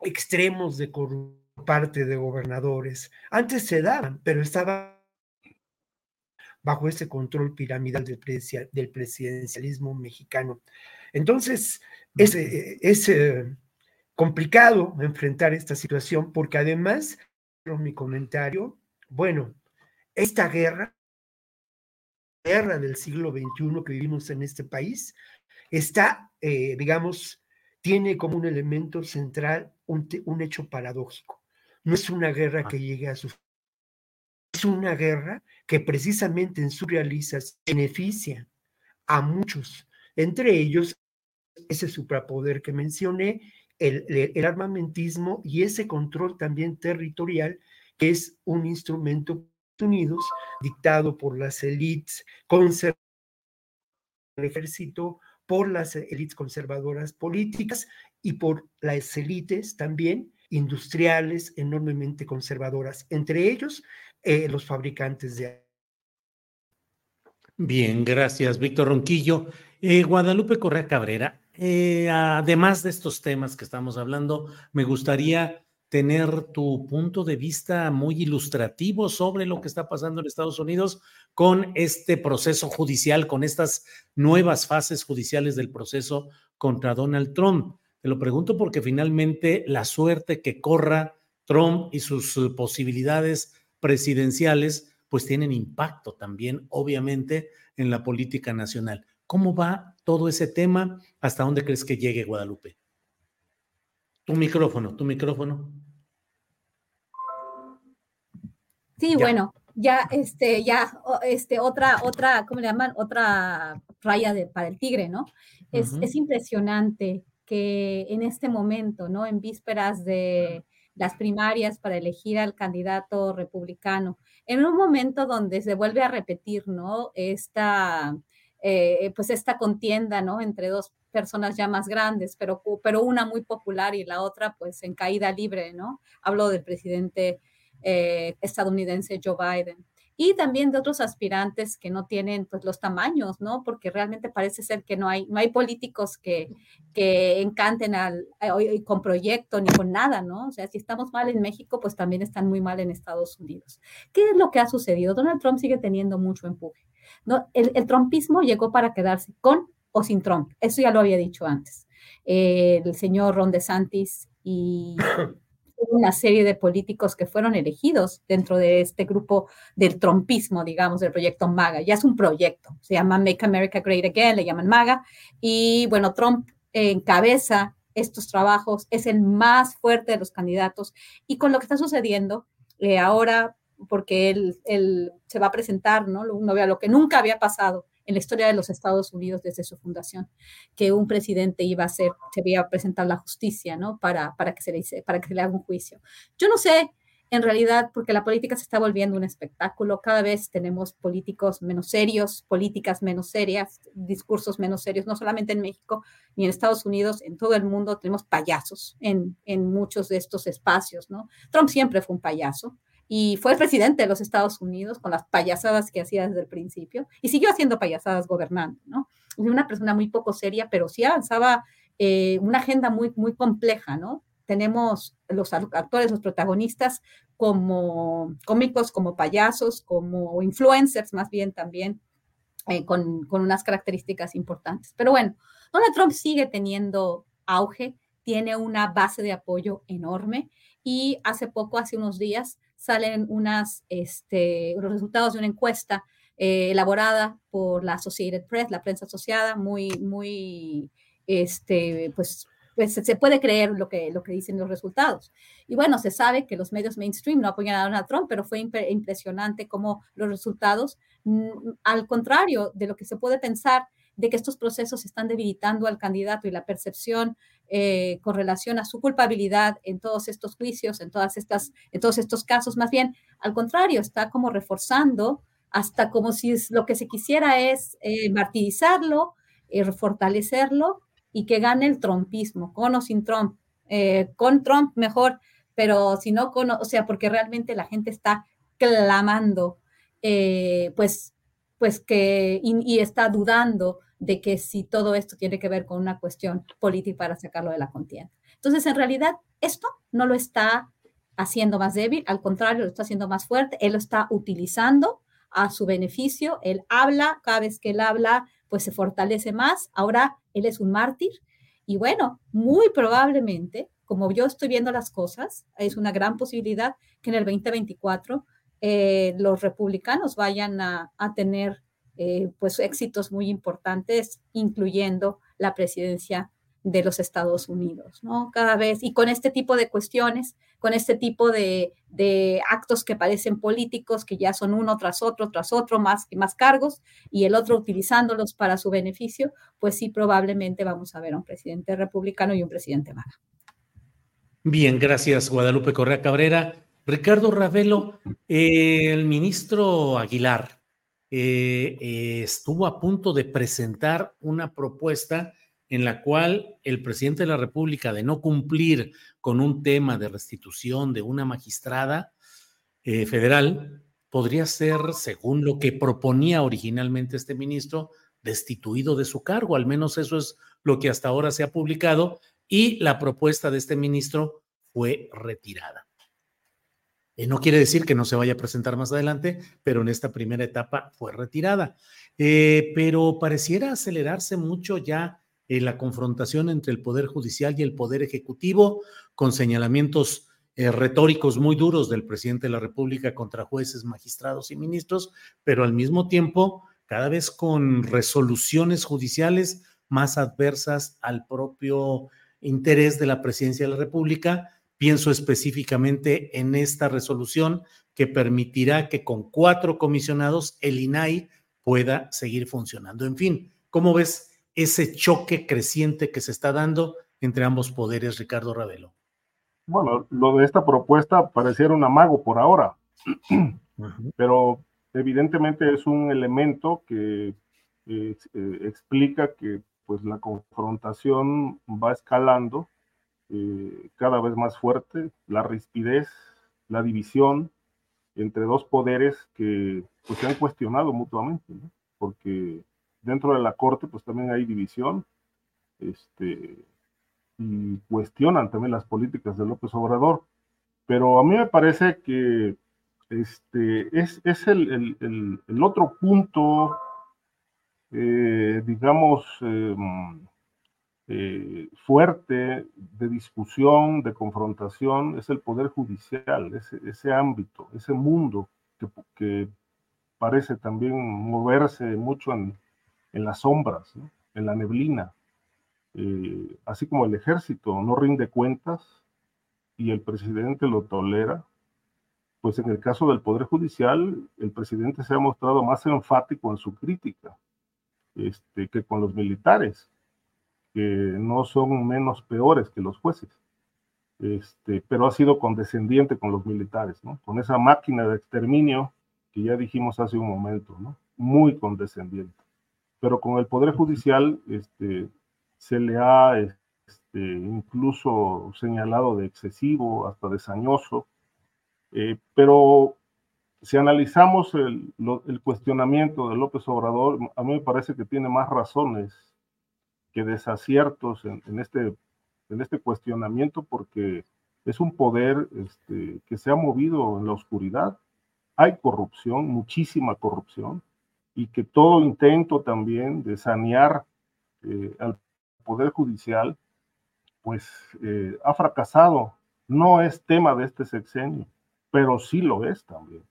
extremos de corrupción parte de gobernadores. Antes se daban, pero estaba bajo ese control piramidal del, del presidencialismo mexicano. Entonces, es, es eh, complicado enfrentar esta situación porque además, mi comentario, bueno, esta guerra, guerra del siglo XXI que vivimos en este país, está, eh, digamos, tiene como un elemento central un, un, hecho paradójico. No es una guerra que llegue a su... Es una guerra que precisamente en su realización beneficia a muchos, entre ellos ese suprapoder que mencioné, el, el, armamentismo y ese control también territorial, que es un instrumento Unidos dictado por las élites conservadoras del ejército, por las élites conservadoras políticas y por las élites también industriales enormemente conservadoras, entre ellos eh, los fabricantes de Bien, gracias, Víctor Ronquillo. Eh, Guadalupe Correa Cabrera, eh, además de estos temas que estamos hablando, me gustaría tener tu punto de vista muy ilustrativo sobre lo que está pasando en Estados Unidos con este proceso judicial, con estas nuevas fases judiciales del proceso contra Donald Trump. Te lo pregunto porque finalmente la suerte que corra Trump y sus posibilidades presidenciales pues tienen impacto también, obviamente, en la política nacional. ¿Cómo va todo ese tema? ¿Hasta dónde crees que llegue Guadalupe? Tu micrófono, tu micrófono. Sí, bueno, ya, este, ya, este, otra, otra, ¿cómo le llaman? Otra raya de, para el tigre, ¿no? Es, es impresionante que en este momento, ¿no? En vísperas de las primarias para elegir al candidato republicano, en un momento donde se vuelve a repetir, ¿no? Esta, eh, pues esta contienda, ¿no? Entre dos personas ya más grandes, pero, pero una muy popular y la otra, pues en caída libre, ¿no? Hablo del presidente eh, estadounidense Joe Biden y también de otros aspirantes que no tienen pues los tamaños, ¿no? Porque realmente parece ser que no hay, no hay políticos que, que encanten al, eh, con proyecto ni con nada, ¿no? O sea, si estamos mal en México, pues también están muy mal en Estados Unidos. ¿Qué es lo que ha sucedido? Donald Trump sigue teniendo mucho empuje. ¿no? El, el trumpismo llegó para quedarse con o sin Trump. Eso ya lo había dicho antes. Eh, el señor Ron DeSantis y una serie de políticos que fueron elegidos dentro de este grupo del trompismo, digamos, del proyecto MAGA. Ya es un proyecto, se llama Make America Great Again, le llaman MAGA. Y bueno, Trump encabeza estos trabajos, es el más fuerte de los candidatos. Y con lo que está sucediendo eh, ahora, porque él, él, se va a presentar, ¿no? Vea lo que nunca había pasado en la historia de los Estados Unidos desde su fundación, que un presidente iba a ser, se iba a presentar la justicia, ¿no? Para, para, que se le, para que se le haga un juicio. Yo no sé, en realidad, porque la política se está volviendo un espectáculo, cada vez tenemos políticos menos serios, políticas menos serias, discursos menos serios, no solamente en México ni en Estados Unidos, en todo el mundo tenemos payasos en, en muchos de estos espacios, ¿no? Trump siempre fue un payaso, y fue el presidente de los Estados Unidos con las payasadas que hacía desde el principio y siguió haciendo payasadas gobernando, ¿no? Una persona muy poco seria, pero sí avanzaba eh, una agenda muy, muy compleja, ¿no? Tenemos los actores, los protagonistas como cómicos, como payasos, como influencers más bien también, eh, con, con unas características importantes. Pero bueno, Donald Trump sigue teniendo auge, tiene una base de apoyo enorme y hace poco, hace unos días, salen unas, este, los resultados de una encuesta eh, elaborada por la Associated Press, la prensa asociada, muy, muy, este, pues, pues se puede creer lo que, lo que dicen los resultados. Y bueno, se sabe que los medios mainstream no apoyan a Donald Trump, pero fue impresionante cómo los resultados, mm, al contrario de lo que se puede pensar, de que estos procesos están debilitando al candidato y la percepción eh, con relación a su culpabilidad en todos estos juicios, en, todas estas, en todos estos casos, más bien, al contrario, está como reforzando hasta como si lo que se quisiera es eh, martirizarlo, eh, fortalecerlo y que gane el trumpismo, con o sin Trump. Eh, con Trump mejor, pero si no con, o sea, porque realmente la gente está clamando, pues, pues que, y, está dudando de que si todo esto tiene que ver con una cuestión política para sacarlo de la contienda. Entonces, en realidad, esto no lo está haciendo más débil, al contrario, lo está haciendo más fuerte, él lo está utilizando a su beneficio, él habla, cada vez que él habla, pues se fortalece más. Ahora él es un mártir y bueno, muy probablemente, como yo estoy viendo las cosas, es una gran posibilidad que en el 2024 eh, los republicanos vayan a, tener eh, pues éxitos muy importantes, incluyendo la presidencia de los Estados Unidos, ¿no? Cada vez, y con este tipo de cuestiones, con este tipo de, actos que parecen políticos, que ya son uno tras otro, tras otro, más y más cargos, y el otro utilizándolos para su beneficio, pues sí, probablemente vamos a ver a un presidente republicano y un presidente maga. Bien, gracias, Guadalupe Correa Cabrera. Ricardo Ravelo, el ministro Aguilar eh, estuvo a punto de presentar una propuesta en la cual el presidente de la República, de no cumplir con un tema de restitución de una magistrada eh, federal, podría ser, según lo que proponía originalmente este ministro, destituido de su cargo. Al menos eso es lo que hasta ahora se ha publicado y la propuesta de este ministro fue retirada. Eh, no quiere decir que no se vaya a presentar más adelante, pero en esta primera etapa fue retirada. Eh, pero pareciera acelerarse mucho ya eh, la confrontación entre el Poder Judicial y el Poder Ejecutivo, con señalamientos retóricos muy duros del presidente de la República contra jueces, magistrados y ministros, pero al mismo tiempo cada vez con resoluciones judiciales más adversas al propio interés de la presidencia de la República. Pienso específicamente en esta resolución que permitirá que con cuatro comisionados el INAI pueda seguir funcionando. En fin, ¿cómo ves ese choque creciente que se está dando entre ambos poderes, Ricardo Ravelo? Bueno, lo de esta propuesta pareciera un amago por ahora, pero evidentemente es un elemento que eh, eh, explica que pues la confrontación va escalando eh, cada vez más fuerte, la rispidez, la división entre dos poderes que pues, se han cuestionado mutuamente, porque dentro de la Corte, pues también hay división, este, y cuestionan también las políticas de López Obrador. Pero a mí me parece que este, es, es el, el, el, otro punto, eh, digamos, em, eh, fuerte de discusión, de confrontación, es el Poder Judicial, ese, ámbito, ese mundo que, parece también moverse mucho en, en las sombras, en la neblina. Eh, así como el ejército no rinde cuentas y el presidente lo tolera, pues en el caso del Poder Judicial, el presidente se ha mostrado más enfático en su crítica este, que con los militares, que no son menos peores que los jueces. Este, pero ha sido condescendiente con los militares, ¿no? Con esa máquina de exterminio que ya dijimos hace un momento, ¿no? Muy condescendiente pero con el Poder Judicial este, se le ha este, incluso señalado de excesivo, hasta desañoso, eh, pero si analizamos el, cuestionamiento de López Obrador, a mí me parece que tiene más razones que desaciertos en, este, en este cuestionamiento porque es un poder este, que se ha movido en la oscuridad. Hay corrupción, muchísima corrupción y que todo intento también de sanear eh, al Poder Judicial, pues eh, ha fracasado. No es tema de este sexenio, pero sí lo es también.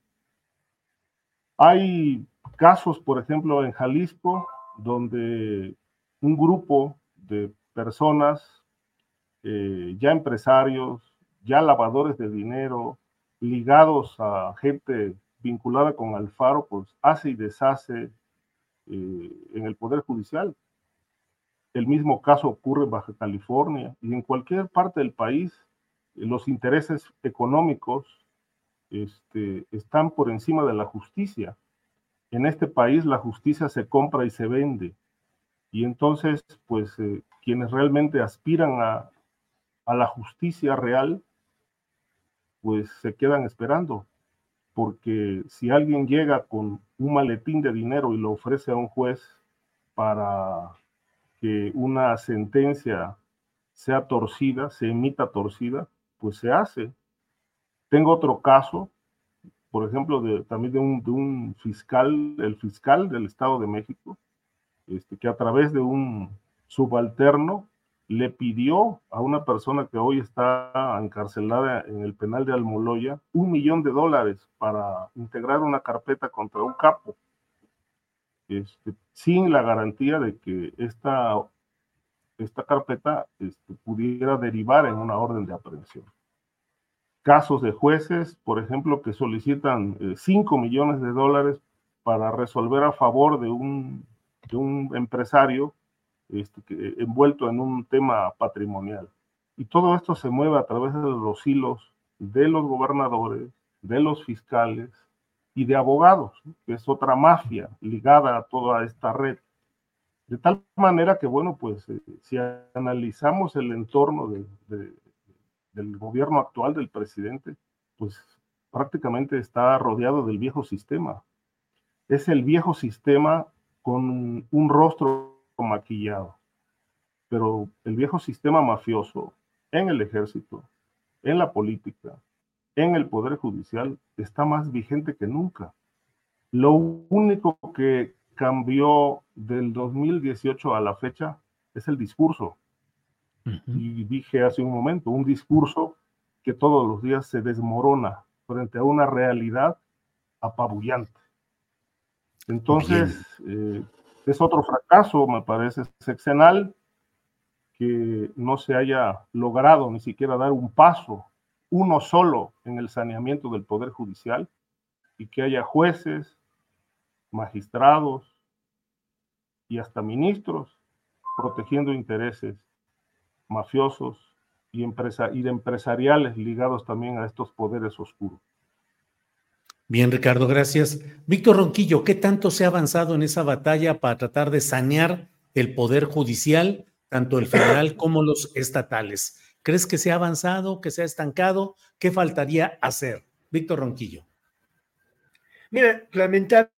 Hay casos, por ejemplo, en Jalisco, donde un grupo de personas eh, ya empresarios, ya lavadores de dinero, ligados a gente vinculada con Alfaro, pues hace y deshace eh, en el Poder Judicial. El mismo caso ocurre en Baja California y en cualquier parte del país, los intereses económicos este, están por encima de la justicia. En este país la justicia se compra y se vende. Y entonces, pues, eh, quienes realmente aspiran a, a la justicia real, pues se quedan esperando. Porque si alguien llega con un maletín de dinero y lo ofrece a un juez para que una sentencia sea torcida, se emita torcida, pues se hace. Tengo otro caso, por ejemplo, de, también de un, de un fiscal, el fiscal del Estado de México, este, que a través de un subalterno le pidió a una persona que hoy está encarcelada en el penal de Almoloya un millón de dólares para integrar una carpeta contra un capo, este, sin la garantía de que esta, esta carpeta este, pudiera derivar en una orden de aprehensión. Casos de jueces, por ejemplo, que solicitan 5 eh, millones de dólares para resolver a favor de un, de un empresario este, envuelto en un tema patrimonial. Y todo esto se mueve a través de los hilos de los gobernadores, de los fiscales y de abogados, que es otra mafia ligada a toda esta red. De tal manera que, bueno, pues eh, si analizamos el entorno del gobierno actual del presidente, pues prácticamente está rodeado del viejo sistema. Es el viejo sistema con un rostro maquillado. Pero el viejo sistema mafioso en el ejército, en la política, en el poder judicial está más vigente que nunca. Lo único que cambió del 2018 a la fecha es el discurso. Y dije hace un momento, un discurso que todos los días se desmorona frente a una realidad apabullante. Entonces, es otro fracaso, me parece, sexenal, que no se haya logrado ni siquiera dar un paso, uno solo, en el saneamiento del Poder Judicial y que haya jueces, magistrados y hasta ministros protegiendo intereses mafiosos y, empresa y de empresariales ligados también a estos poderes oscuros. Bien, Ricardo, gracias. Víctor Ronquillo, ¿qué tanto se ha avanzado en esa batalla para tratar de sanear el poder judicial, tanto el federal como los estatales? ¿Crees que se ha avanzado, que se ha estancado? ¿Qué faltaría hacer? Víctor Ronquillo. Mira, lamentablemente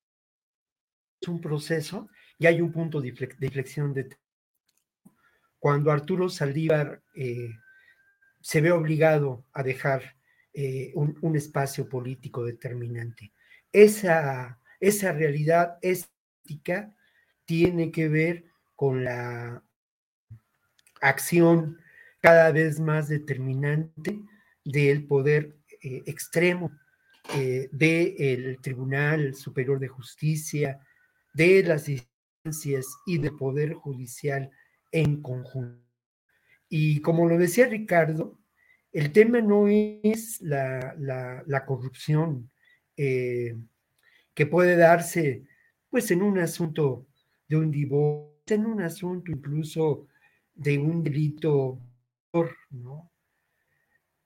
es un proceso y hay un punto de inflexión de cuando Arturo Saldívar eh, se ve obligado a dejar eh, un, espacio político determinante. Esa, esa realidad ética tiene que ver con la acción cada vez más determinante del poder eh, extremo eh, del Tribunal Superior de Justicia, de las instancias y del Poder Judicial en conjunto. Y como lo decía Ricardo, el tema no es la, corrupción eh, que puede darse pues en un asunto de un divorcio, en un asunto incluso de un delito ¿no?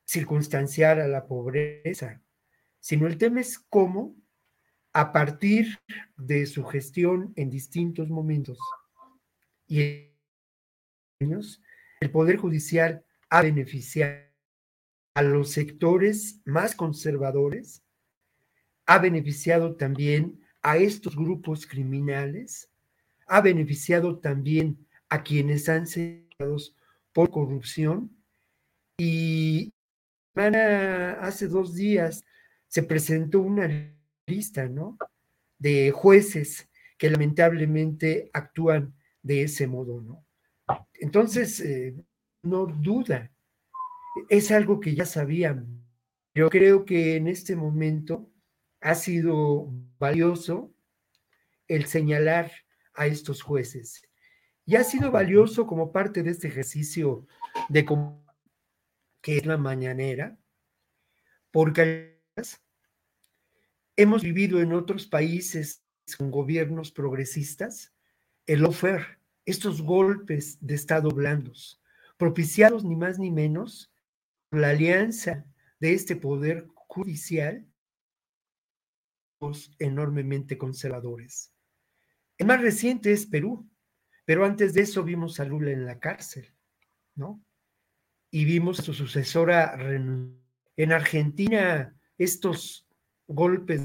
circunstancial a la pobreza, sino el tema es cómo a partir de su gestión en distintos momentos y años, el Poder Judicial ha beneficiado a los sectores más conservadores, ha beneficiado también a estos grupos criminales, ha beneficiado también a quienes han sido por corrupción y hace dos días se presentó una lista, ¿no? De jueces que lamentablemente actúan de ese modo, ¿no? Entonces, eh, no duda es algo que ya sabían. Yo creo que en este momento ha sido valioso el señalar a estos jueces. Y ha sido valioso como parte de este ejercicio de que es la mañanera, porque hemos vivido en otros países con gobiernos progresistas el offer, estos golpes de Estado blandos, propiciados ni más ni menos la alianza de este poder judicial enormemente conservadores. El más reciente es Perú, pero antes de eso vimos a Lula en la cárcel, ¿no? Y vimos a su sucesora en Argentina, estos golpes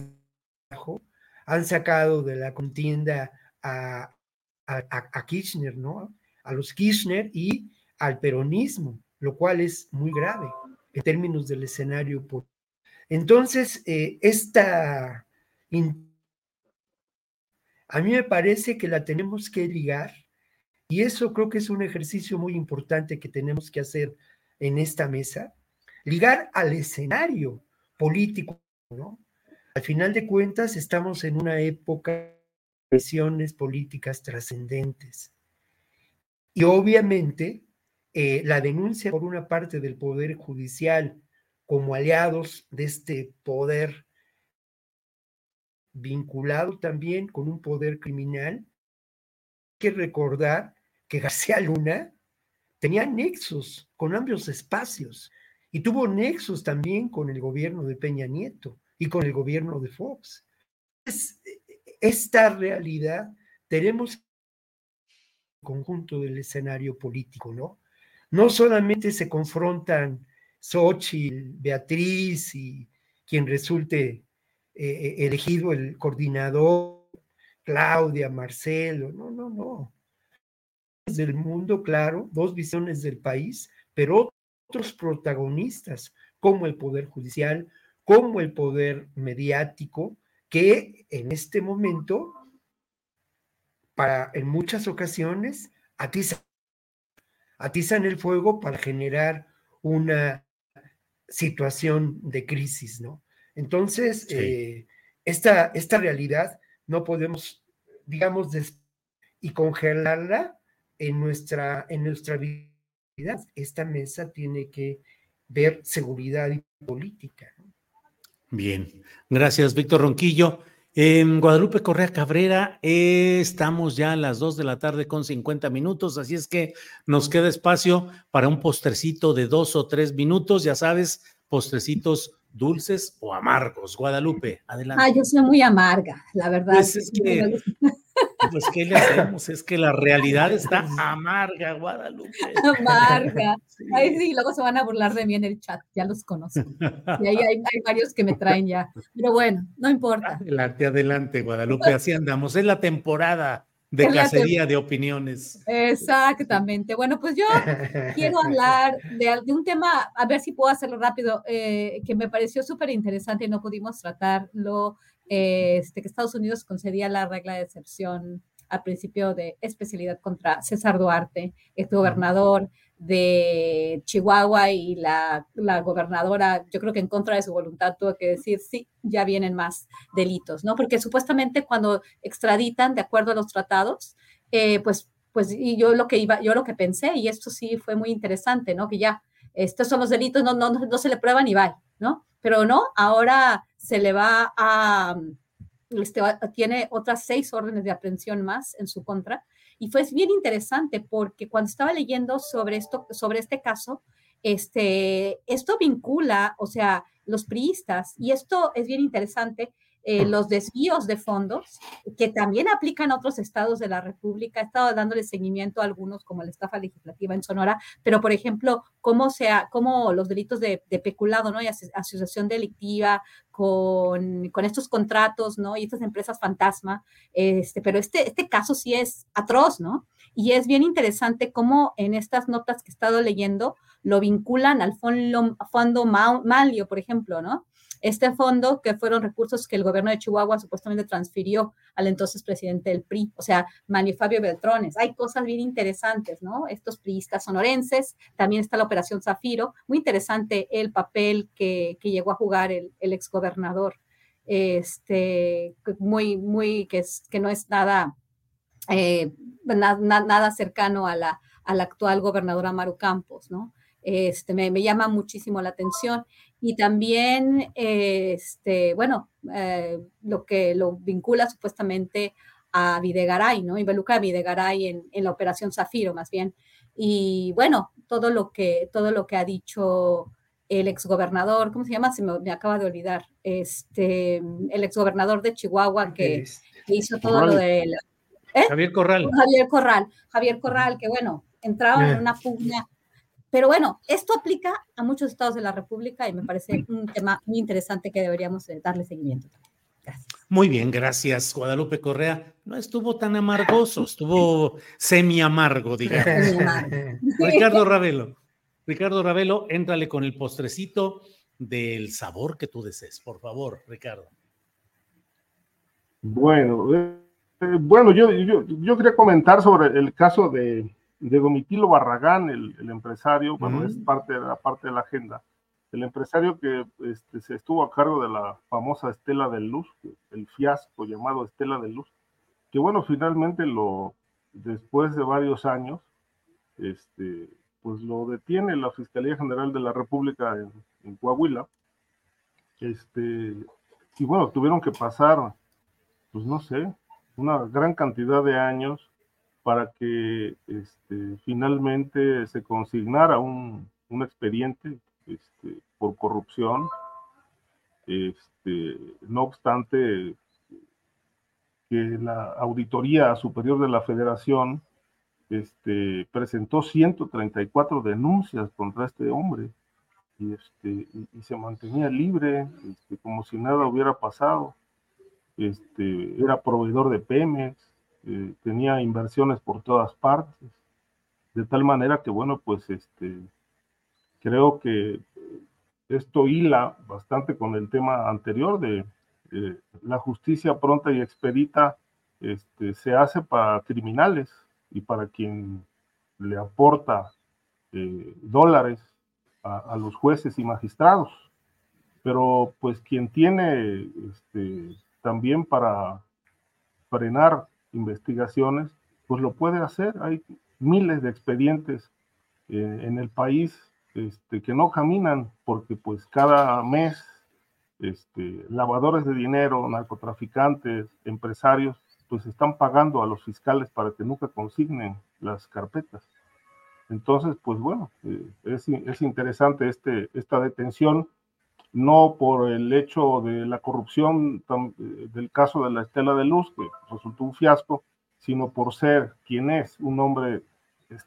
han sacado de la contienda a, a, Kirchner, ¿no? A los Kirchner y al peronismo, lo cual es muy grave en términos del escenario. Entonces, eh, esta a mí me parece que la tenemos que ligar y eso creo que es un ejercicio muy importante que tenemos que hacer en esta mesa, ligar al escenario político, ¿no? Al final de cuentas estamos en una época de presiones políticas trascendentes y obviamente eh, la denuncia por una parte del Poder Judicial como aliados de este poder vinculado también con un poder criminal. Hay que recordar que García Luna tenía nexos con ambos espacios y tuvo nexos también con el gobierno de Peña Nieto y con el gobierno de Fox. esta realidad tenemos conjunto del escenario político, ¿no? No solamente se confrontan Xochitl, Beatriz y quien resulte eh, eh, elegido el coordinador, Claudia, Marcelo, no, no, no. Del mundo, claro, dos visiones del país, pero otros protagonistas, como el Poder Judicial, como el Poder Mediático, que en este momento, para en muchas ocasiones, atizan, atizan el fuego para generar una situación de crisis, ¿no? Entonces, eh, esta, esta realidad no podemos, digamos, y congelarla en nuestra, en nuestra vida. Esta mesa tiene que ver seguridad y política. Bien, gracias, Víctor Ronquillo. En Guadalupe Correa Cabrera eh, estamos ya a las 2 de la tarde con 50 minutos, así es que nos queda espacio para un postrecito de dos o tres minutos, ya sabes, postrecitos dulces o amargos. Guadalupe, adelante. Ah, yo soy muy amarga, la verdad. Pues es que, pues ¿qué le hacemos? Es que la realidad está amarga, Guadalupe. Amarga. Ay, sí, luego se van a burlar de mí en el chat, ya los conozco. Y ahí hay, hay varios que me traen ya. Pero bueno, no importa. Adelante, adelante, Guadalupe, así andamos. Es la temporada de cacería de opiniones. Exactamente. Bueno, pues yo quiero hablar de, un tema, a ver si puedo hacerlo rápido, eh, que me pareció súper interesante y no pudimos tratarlo, eh, este, que Estados Unidos concedía la regla de excepción al principio de especialidad contra César Duarte, este gobernador de Chihuahua y la, gobernadora, yo creo que en contra de su voluntad tuvo que decir, sí, ya vienen más delitos, ¿no? Porque supuestamente cuando extraditan, de acuerdo a los tratados, eh, pues, pues, y yo lo que iba, yo lo que pensé, y esto sí fue muy interesante, ¿no? Que ya, estos son los delitos, no, no, no se le prueban y va, ¿no? Pero no, ahora se le va a, este, tiene otras seis órdenes de aprehensión más en su contra, y fue bien interesante porque cuando estaba leyendo sobre esto, sobre este caso, este, esto vincula, o sea, los priistas, y esto es bien interesante, eh, los desvíos de fondos, que también aplican a otros estados de la República. He estado dándole seguimiento a algunos, como la estafa legislativa en Sonora, pero por ejemplo, cómo, sea, cómo los delitos de, peculado ¿no? y asociación delictiva con, con, estos contratos ¿no? y estas empresas fantasma. Este, pero este, este caso sí es atroz, ¿no? Y es bien interesante cómo en estas notas que he estado leyendo lo vinculan al fondo, fondo Malio, por ejemplo, ¿no? Este fondo, que fueron recursos que el gobierno de Chihuahua supuestamente transfirió al entonces presidente del PRI, o sea, Manio Fabio Beltrones. Hay cosas bien interesantes, ¿no? Estos priistas sonorenses, también está la Operación Zafiro, muy interesante el papel que, llegó a jugar el, exgobernador, este, muy, muy, que, es, que no es nada, eh, nada cercano a la, actual gobernadora Maru Campos, ¿no? este, me, llama muchísimo la atención. Y también, este, bueno, eh, lo que lo vincula supuestamente a Videgaray, ¿no? Involucra a Videgaray en, en, la operación Zafiro, más bien. Y bueno, todo lo que, todo lo que ha dicho el exgobernador, ¿cómo se llama? Se me, me acaba de olvidar, este, el exgobernador de Chihuahua que, que hizo todo lo de... ¿eh? Javier Corral. Javier Corral, Javier Corral, que bueno, entraron en una pugna pero bueno, esto aplica a muchos estados de la República y me parece un tema muy interesante que deberíamos eh, darle seguimiento. Gracias. Muy bien, gracias, Guadalupe Correa. No estuvo tan amargoso, estuvo semi amargo, digamos. Ricardo Ravelo. Ricardo Ravelo, éntrale con el postrecito del sabor que tú desees, por favor, Ricardo. Bueno, eh, bueno, yo, yo, yo quería comentar sobre el caso de de Domitilo Barragán, el, empresario, bueno, es parte de la parte de la agenda, el empresario que este, se estuvo a cargo de la famosa Estela de Luz, el fiasco llamado Estela de Luz, que bueno, finalmente lo, después de varios años, este, pues lo detiene la Fiscalía General de la República en, en Coahuila, este, y bueno, tuvieron que pasar, pues no sé, una gran cantidad de años para que este, finalmente se consignara un, un expediente este, por corrupción. Este, no obstante, que la Auditoría Superior de la Federación este, presentó 134 denuncias contra este hombre y, este, y, se mantenía libre, este, como si nada hubiera pasado. Este, era proveedor de Pemex, eh, tenía inversiones por todas partes, de tal manera que, bueno, pues este, creo que esto hila bastante con el tema anterior de eh, la justicia pronta y expedita este, se hace para criminales y para quien le aporta eh, dólares a, a, los jueces y magistrados. Pero pues quien tiene este, también para frenar investigaciones, pues lo puede hacer. Hay miles de expedientes eh, en el país este, que no caminan porque pues cada mes este, lavadores de dinero, narcotraficantes, empresarios, pues están pagando a los fiscales para que nunca consignen las carpetas. Entonces, pues bueno, eh, es, es, interesante este, esta detención no por el hecho de la corrupción eh, del caso de la Estela de Luz, que resultó un fiasco, sino por ser quien es, un hombre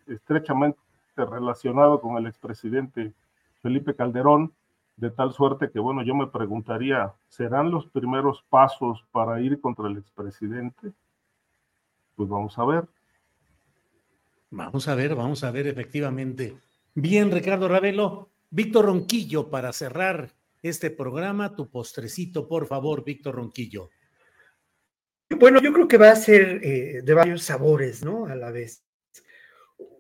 estrechamente relacionado con el expresidente Felipe Calderón, de tal suerte que, bueno, yo me preguntaría, ¿serán los primeros pasos para ir contra el expresidente? Pues vamos a ver. Vamos a ver, vamos a ver efectivamente. Bien, Ricardo Ravelo. Víctor Ronquillo, para cerrar este programa. Tu postrecito, por favor, Víctor Ronquillo. Bueno, yo creo que va a ser eh, de varios sabores, ¿no? A la vez.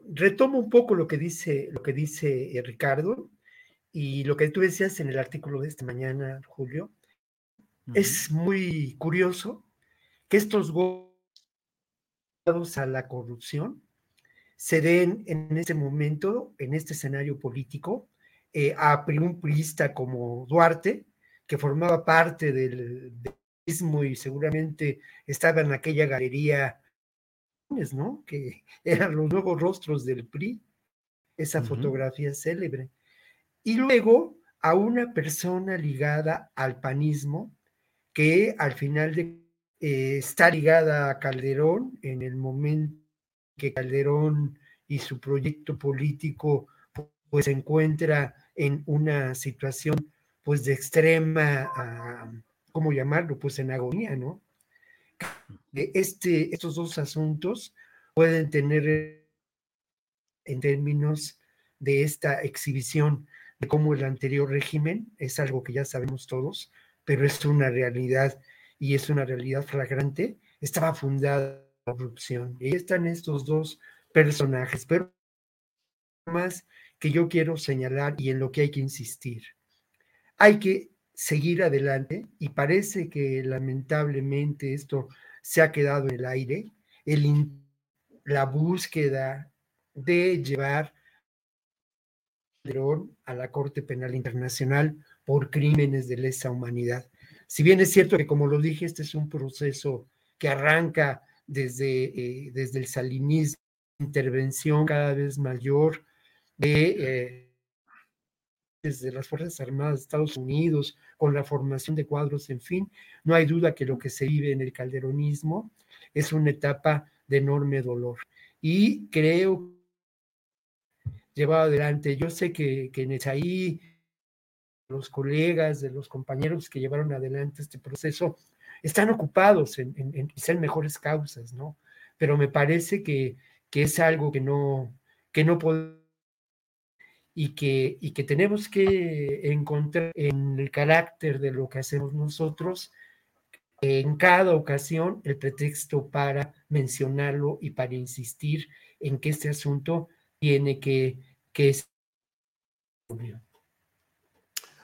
Retomo un poco lo que dice, lo que dice eh, Ricardo y lo que tú decías en el artículo de esta mañana, Julio. Es muy curioso que estos gozados a la corrupción se den en este momento, en este escenario político, eh, a un priista como Duarte, que formaba parte del, mismo y seguramente estaba en aquella galería, ¿no? Que eran los nuevos rostros del PRI, esa fotografía célebre. Y luego a una persona ligada al panismo, que al final de, eh, está ligada a Calderón en el momento que Calderón y su proyecto político pues se encuentra en una situación pues de extrema, uh, ¿cómo llamarlo? Pues en agonía, ¿no? Este, estos dos asuntos pueden tener en términos de esta exhibición de cómo el anterior régimen es algo que ya sabemos todos, pero es una realidad y es una realidad flagrante, estaba fundada en corrupción. Y ahí están estos dos personajes, pero más que yo quiero señalar y en lo que hay que insistir. Hay que seguir adelante y parece que lamentablemente esto se ha quedado en el aire, el, la búsqueda de llevar a la Corte Penal Internacional por crímenes de lesa humanidad. Si bien es cierto que, como lo dije, este es un proceso que arranca desde, eh, desde el salinismo, intervención cada vez mayor de eh, desde las Fuerzas Armadas de Estados Unidos, con la formación de cuadros, en fin, no hay duda que lo que se vive en el calderonismo es una etapa de enorme dolor. Y creo llevado adelante, yo sé que, que en Esaí, los colegas, de los compañeros que llevaron adelante este proceso, están ocupados en, en, mejores causas, ¿no? Pero me parece que, que es algo que no, que no podemos y que, y que tenemos que encontrar en el carácter de lo que hacemos nosotros en cada ocasión el pretexto para mencionarlo y para insistir en que este asunto tiene que, que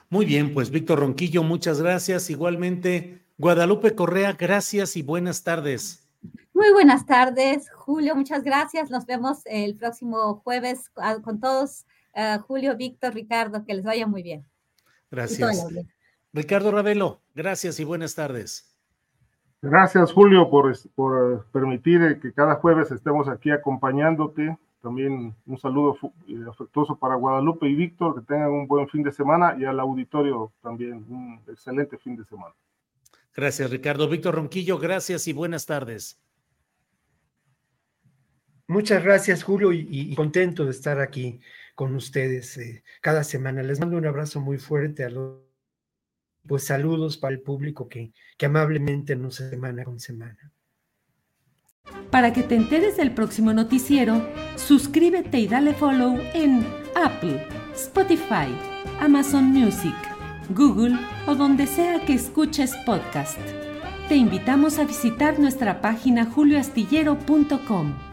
Muy bien, pues Víctor Ronquillo, muchas gracias. Igualmente, Guadalupe Correa, gracias y buenas tardes. Muy buenas tardes, Julio, muchas gracias. Nos vemos el próximo jueves con todos Julio, Víctor, Ricardo, que les vaya muy bien. Gracias. Ricardo Ravelo, gracias y buenas tardes. Gracias, Julio, por, por eh, permitir que cada jueves estemos aquí acompañándote. También un saludo eh, afectuoso para Guadalupe y Víctor, que tengan un buen fin de semana y al auditorio también un excelente fin de semana. Gracias, Ricardo. Víctor Ronquillo, gracias y buenas tardes. Muchas gracias, Julio, y contento de estar aquí con ustedes eh, cada semana. Les mando un abrazo muy fuerte a los pues saludos para el público que, que amablemente nos semana con semana. Para que te enteres del próximo noticiero, suscríbete y dale follow en Apple, Spotify, Amazon Music, Google o donde sea que escuches podcast. Te invitamos a visitar nuestra página julioastillero.com.